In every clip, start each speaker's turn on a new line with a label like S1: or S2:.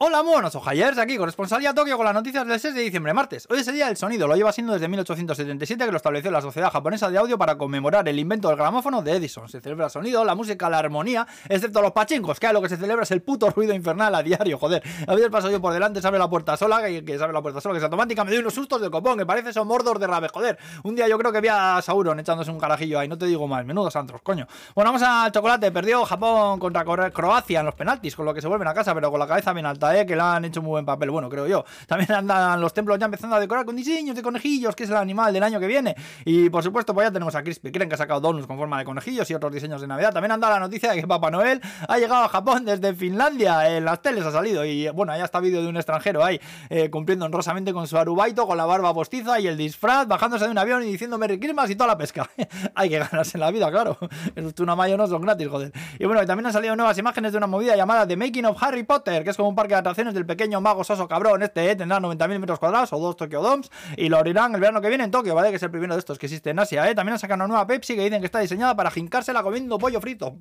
S1: Hola, monos, ojayers, aquí, corresponsalía Tokio con las noticias del 6 de diciembre, martes. Hoy es el día del sonido, lo lleva siendo desde 1877 que lo estableció la Sociedad Japonesa de Audio para conmemorar el invento del gramófono de Edison. Se celebra el sonido, la música, la armonía, excepto los pachincos, que lo que se celebra es el puto ruido infernal a diario, joder. A veces paso yo por delante, se abre la puerta sola, que, se abre la puerta sola, que es automática, me doy unos sustos del copón, que parece son mordos de rave, joder. Un día yo creo que vi a Sauron echándose un carajillo ahí, no te digo más, menudos antros, coño. Bueno, vamos al chocolate, perdió Japón contra Croacia en los penaltis, con lo que se vuelven a casa, pero con la cabeza bien alta, que la han hecho buen papel, bueno, creo yo. También andan los templos ya empezando a decorar con diseños de conejillos, que es el animal del año que viene. Y por supuesto, pues ya tenemos a Crispy Creen que ha sacado donuts con forma de conejillos y otros diseños de Navidad. También anda la noticia de que Papá Noel ha llegado a Japón desde Finlandia. En las teles ha salido. Y bueno, allá está vídeo de un extranjero ahí eh, cumpliendo honrosamente con su arubaito, con la barba postiza y el disfraz, bajándose de un avión y diciendo Merry Christmas y toda la pesca. Hay que ganarse en la vida, claro. Es una mayo no son gratis, joder. Y bueno, también han salido nuevas imágenes de una movida llamada The Making of Harry Potter, que es como un parque atracciones del pequeño mago soso cabrón este, eh, tendrá 90.000 metros cuadrados o dos Tokyo Domes y lo abrirán el verano que viene en Tokio, ¿vale? Que es el primero de estos que existe en Asia, ¿eh? También sacado una nueva Pepsi que dicen que está diseñada para jincársela comiendo pollo frito.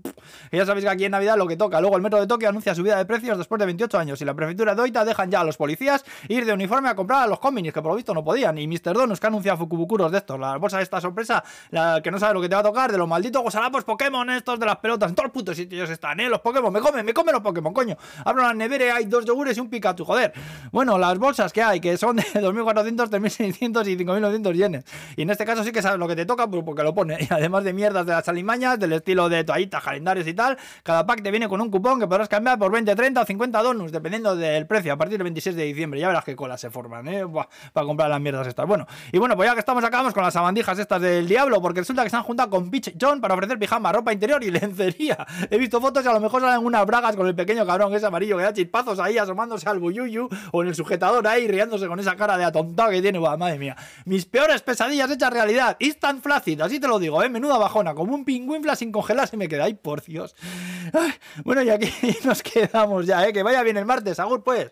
S1: Y ya sabéis que aquí en Navidad lo que toca. Luego el metro de Tokio anuncia subida de precios después de 28 años y la prefectura de Oita dejan ya a los policías ir de uniforme a comprar a los combinis, que por lo visto no podían. Y Mr. Donus que anuncia Fukubukuros de estos, la bolsa de esta sorpresa, la que no sabe lo que te va a tocar, de los malditos gozarapos Pokémon estos de las pelotas. En todos los putos sitios están, ¿eh? Los Pokémon, me comen, me comen los Pokémon, coño. Abro la nevera, hay dos yogures y un Pikachu, joder. Bueno, las bolsas que hay, que son de 2.400, 3.600 y 5.900 yenes. Y en este caso sí que sabes lo que te toca pues, porque lo pone. Y además de mierdas de las alimañas, del estilo de toallitas, calendarios y tal, cada pack te viene con un cupón que podrás cambiar por 20, 30 o 50 donuts, dependiendo del precio, a partir del 26 de diciembre. Ya verás qué colas se forman, ¿eh? para comprar las mierdas estas. Bueno, y bueno, pues ya que estamos acá, vamos con las sabandijas estas del diablo, porque resulta que se han juntado con Pitch John para ofrecer pijama, ropa interior y lencería. He visto fotos y a lo mejor salen unas bragas con el pequeño cabrón que es amarillo, que da chispazos ahí asomándose al buyuyu o en el sujetador ahí riéndose con esa cara de atontado que tiene. madre mía. Mis peores pesadillas hechas realidad. Instant flácid, así te lo digo, ¿eh? Menuda bajona. Como un pingüinfla sin congelar se me queda. Ay, por Dios. bueno, y aquí nos quedamos ya, ¿eh? Que vaya bien el martes. Agur, pues.